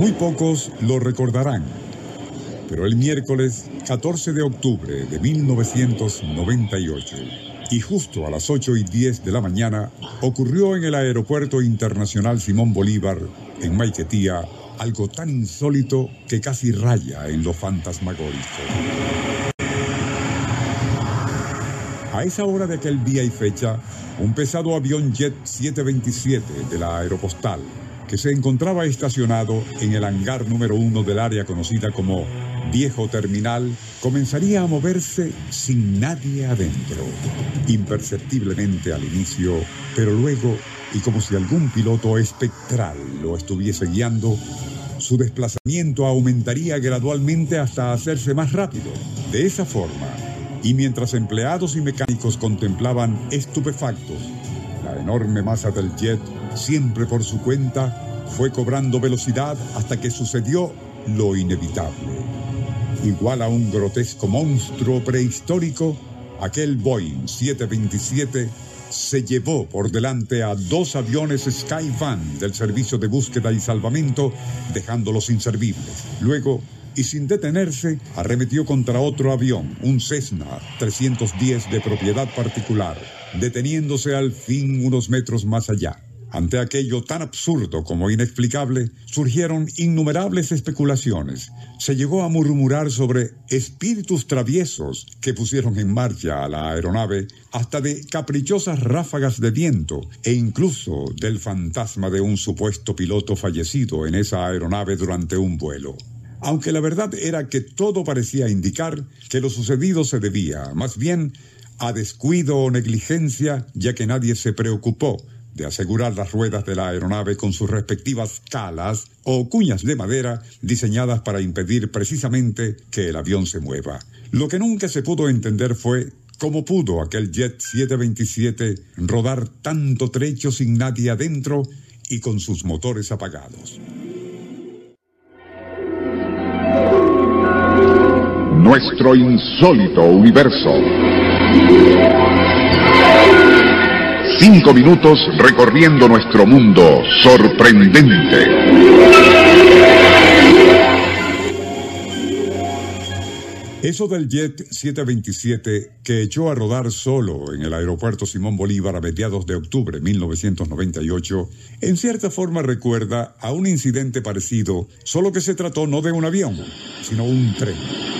Muy pocos lo recordarán, pero el miércoles 14 de octubre de 1998 y justo a las 8 y 10 de la mañana ocurrió en el Aeropuerto Internacional Simón Bolívar, en Maiquetía, algo tan insólito que casi raya en lo fantasmagórico. A esa hora de aquel día y fecha, un pesado avión Jet 727 de la Aeropostal, que se encontraba estacionado en el hangar número uno del área conocida como Viejo Terminal, comenzaría a moverse sin nadie adentro, imperceptiblemente al inicio, pero luego, y como si algún piloto espectral lo estuviese guiando, su desplazamiento aumentaría gradualmente hasta hacerse más rápido. De esa forma, y mientras empleados y mecánicos contemplaban estupefactos la enorme masa del jet, siempre por su cuenta, fue cobrando velocidad hasta que sucedió lo inevitable. Igual a un grotesco monstruo prehistórico, aquel Boeing 727 se llevó por delante a dos aviones Skyvan del Servicio de Búsqueda y Salvamento, dejándolos inservibles. Luego, y sin detenerse, arremetió contra otro avión, un Cessna 310 de propiedad particular, deteniéndose al fin unos metros más allá. Ante aquello tan absurdo como inexplicable, surgieron innumerables especulaciones. Se llegó a murmurar sobre espíritus traviesos que pusieron en marcha a la aeronave, hasta de caprichosas ráfagas de viento e incluso del fantasma de un supuesto piloto fallecido en esa aeronave durante un vuelo aunque la verdad era que todo parecía indicar que lo sucedido se debía, más bien, a descuido o negligencia, ya que nadie se preocupó de asegurar las ruedas de la aeronave con sus respectivas calas o cuñas de madera diseñadas para impedir precisamente que el avión se mueva. Lo que nunca se pudo entender fue cómo pudo aquel Jet 727 rodar tanto trecho sin nadie adentro y con sus motores apagados. Nuestro insólito universo. Cinco minutos recorriendo nuestro mundo sorprendente. Eso del Jet 727 que echó a rodar solo en el aeropuerto Simón Bolívar a mediados de octubre de 1998, en cierta forma recuerda a un incidente parecido, solo que se trató no de un avión, sino un tren.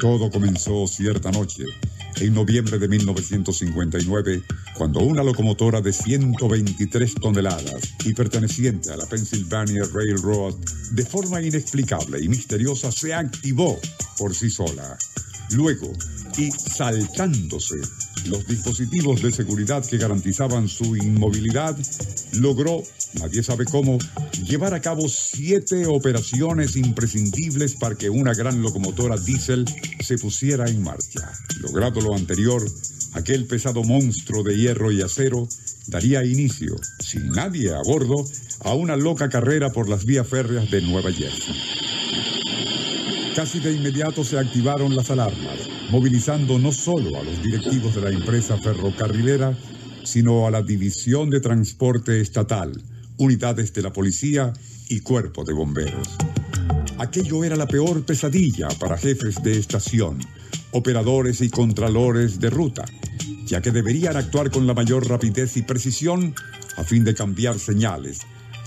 Todo comenzó cierta noche, en noviembre de 1959, cuando una locomotora de 123 toneladas y perteneciente a la Pennsylvania Railroad, de forma inexplicable y misteriosa, se activó por sí sola. Luego, y saltándose los dispositivos de seguridad que garantizaban su inmovilidad, logró, nadie sabe cómo, llevar a cabo siete operaciones imprescindibles para que una gran locomotora diésel se pusiera en marcha. Logrado lo anterior, aquel pesado monstruo de hierro y acero daría inicio, sin nadie a bordo, a una loca carrera por las vías férreas de Nueva Jersey. Casi de inmediato se activaron las alarmas, movilizando no solo a los directivos de la empresa ferrocarrilera, sino a la División de Transporte Estatal, unidades de la policía y cuerpo de bomberos. Aquello era la peor pesadilla para jefes de estación, operadores y contralores de ruta, ya que deberían actuar con la mayor rapidez y precisión a fin de cambiar señales,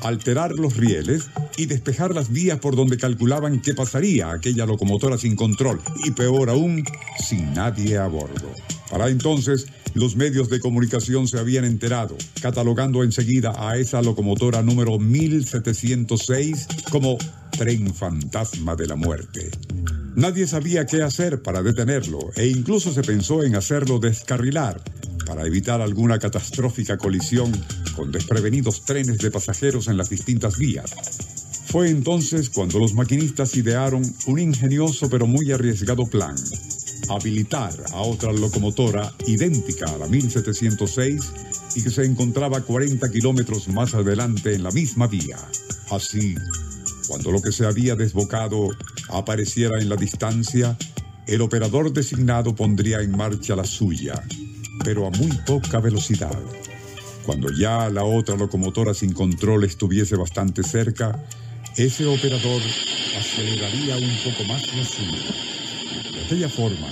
alterar los rieles y despejar las vías por donde calculaban que pasaría aquella locomotora sin control y peor aún, sin nadie a bordo. Para entonces, los medios de comunicación se habían enterado, catalogando enseguida a esa locomotora número 1706 como tren fantasma de la muerte. Nadie sabía qué hacer para detenerlo e incluso se pensó en hacerlo descarrilar para evitar alguna catastrófica colisión con desprevenidos trenes de pasajeros en las distintas vías. Fue entonces cuando los maquinistas idearon un ingenioso pero muy arriesgado plan, habilitar a otra locomotora idéntica a la 1706 y que se encontraba 40 kilómetros más adelante en la misma vía. Así, cuando lo que se había desbocado apareciera en la distancia, el operador designado pondría en marcha la suya, pero a muy poca velocidad. Cuando ya la otra locomotora sin control estuviese bastante cerca, ese operador aceleraría un poco más la suya. De aquella forma,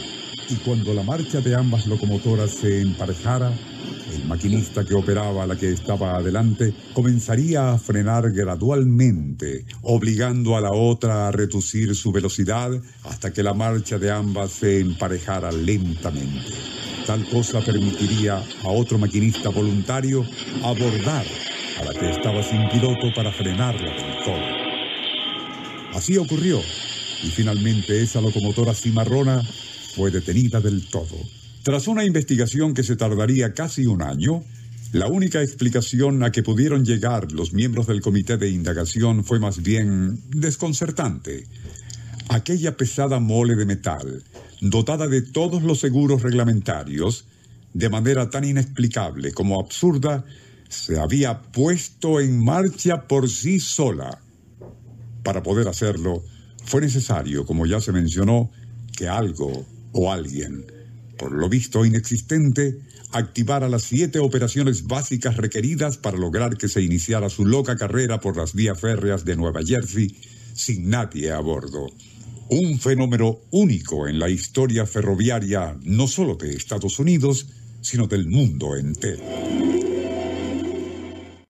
y cuando la marcha de ambas locomotoras se emparejara, el maquinista que operaba la que estaba adelante comenzaría a frenar gradualmente, obligando a la otra a reducir su velocidad hasta que la marcha de ambas se emparejara lentamente. Tal cosa permitiría a otro maquinista voluntario abordar a la que estaba sin piloto para frenarla del todo. Así ocurrió, y finalmente esa locomotora cimarrona fue detenida del todo. Tras una investigación que se tardaría casi un año, la única explicación a que pudieron llegar los miembros del comité de indagación fue más bien desconcertante. Aquella pesada mole de metal, dotada de todos los seguros reglamentarios, de manera tan inexplicable como absurda, se había puesto en marcha por sí sola. Para poder hacerlo, fue necesario, como ya se mencionó, que algo o alguien por lo visto inexistente, activara las siete operaciones básicas requeridas para lograr que se iniciara su loca carrera por las vías férreas de Nueva Jersey sin nadie a bordo. Un fenómeno único en la historia ferroviaria no solo de Estados Unidos, sino del mundo entero.